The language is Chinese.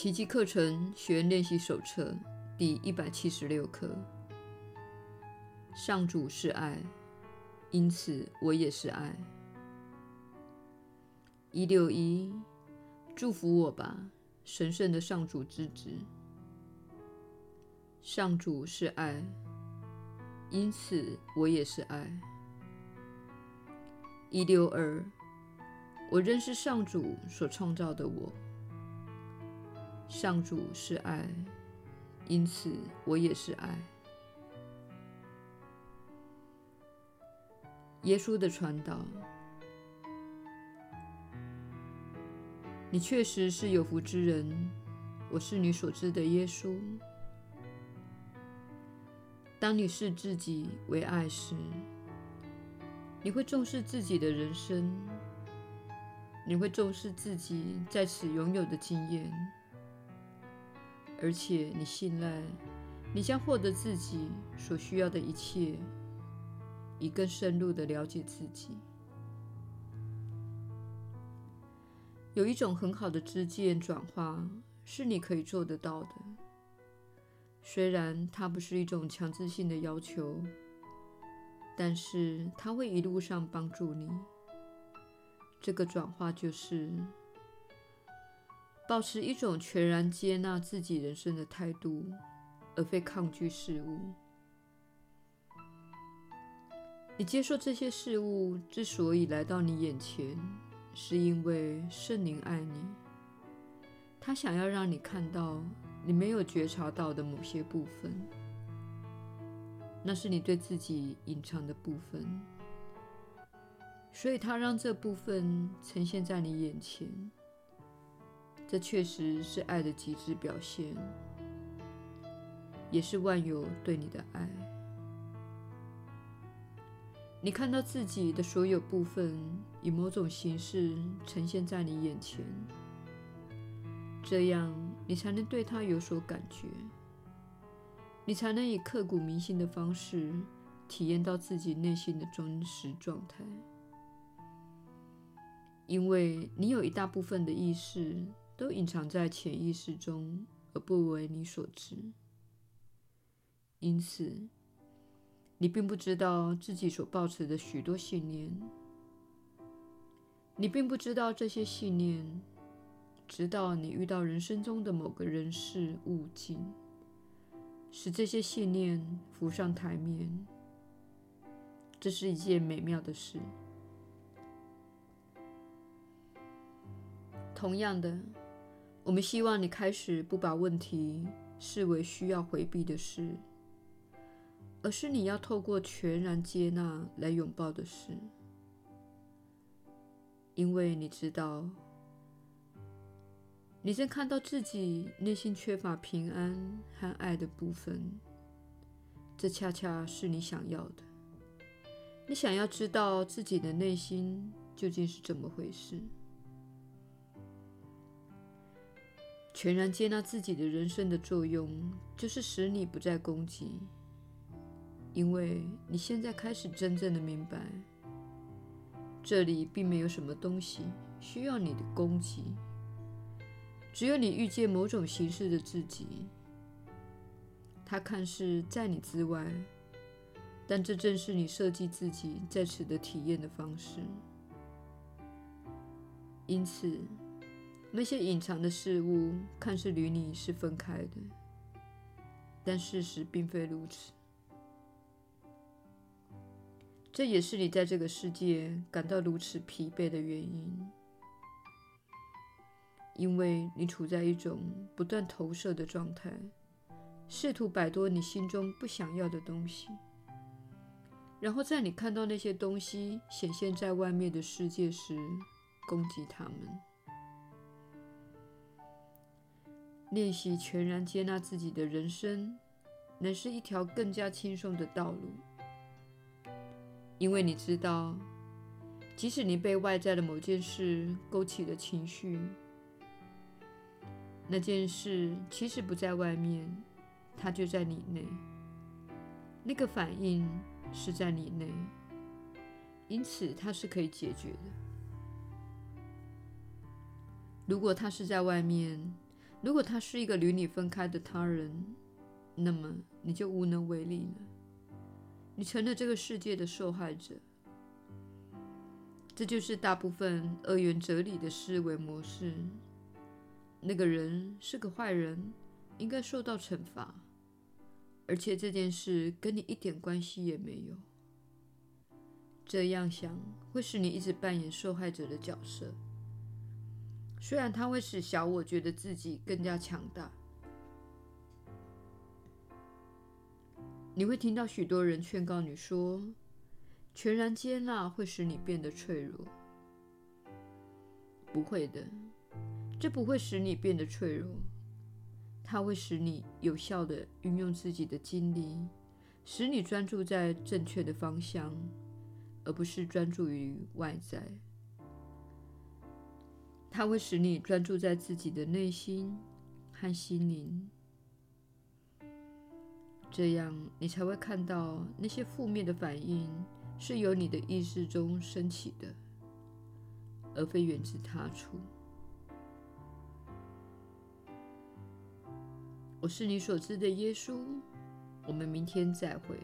奇迹课程学员练习手册第一百七十六课。上主是爱，因此我也是爱。一六一，祝福我吧，神圣的上主之子。上主是爱，因此我也是爱。一六二，我认识上主所创造的我。上主是爱，因此我也是爱。耶稣的传道，你确实是有福之人。我是你所知的耶稣。当你视自己为爱时，你会重视自己的人生，你会重视自己在此拥有的经验，而且你信赖你将获得自己所需要的一切。以更深入的了解自己。有一种很好的知见转化是你可以做得到的，虽然它不是一种强制性的要求，但是它会一路上帮助你。这个转化就是保持一种全然接纳自己人生的态度，而非抗拒事物。你接受这些事物之所以来到你眼前，是因为圣灵爱你。他想要让你看到你没有觉察到的某些部分，那是你对自己隐藏的部分，所以他让这部分呈现在你眼前。这确实是爱的极致表现，也是万有对你的爱。你看到自己的所有部分以某种形式呈现在你眼前，这样你才能对它有所感觉，你才能以刻骨铭心的方式体验到自己内心的真实状态。因为你有一大部分的意识都隐藏在潜意识中，而不为你所知，因此，你并不知道自己所抱持的许多信念，你并不知道这些信念，直到你遇到人生中的某个人事物境，使这些信念浮上台面。这是一件美妙的事。同样的，我们希望你开始不把问题视为需要回避的事。而是你要透过全然接纳来拥抱的事，因为你知道，你正看到自己内心缺乏平安和爱的部分，这恰恰是你想要的。你想要知道自己的内心究竟是怎么回事。全然接纳自己的人生的作用，就是使你不再攻击。因为你现在开始真正的明白，这里并没有什么东西需要你的攻击，只有你遇见某种形式的自己。它看似在你之外，但这正是你设计自己在此的体验的方式。因此，那些隐藏的事物看似与你是分开的，但事实并非如此。这也是你在这个世界感到如此疲惫的原因，因为你处在一种不断投射的状态，试图摆脱你心中不想要的东西，然后在你看到那些东西显现在外面的世界时，攻击他们。练习全然接纳自己的人生，乃是一条更加轻松的道路。因为你知道，即使你被外在的某件事勾起了情绪，那件事其实不在外面，它就在你内。那个反应是在你内，因此它是可以解决的。如果它是在外面，如果他是一个与你分开的他人，那么你就无能为力了。你成了这个世界的受害者。这就是大部分二元哲理的思维模式。那个人是个坏人，应该受到惩罚，而且这件事跟你一点关系也没有。这样想会使你一直扮演受害者的角色，虽然它会使小我觉得自己更加强大。你会听到许多人劝告你说，全然接纳会使你变得脆弱。不会的。这不会使你变得脆弱，它会使你有效地运用自己的精力，使你专注在正确的方向，而不是专注于外在。它会使你专注在自己的内心和心灵，这样你才会看到那些负面的反应是由你的意识中升起的，而非源自他处。我是你所知的耶稣，我们明天再会。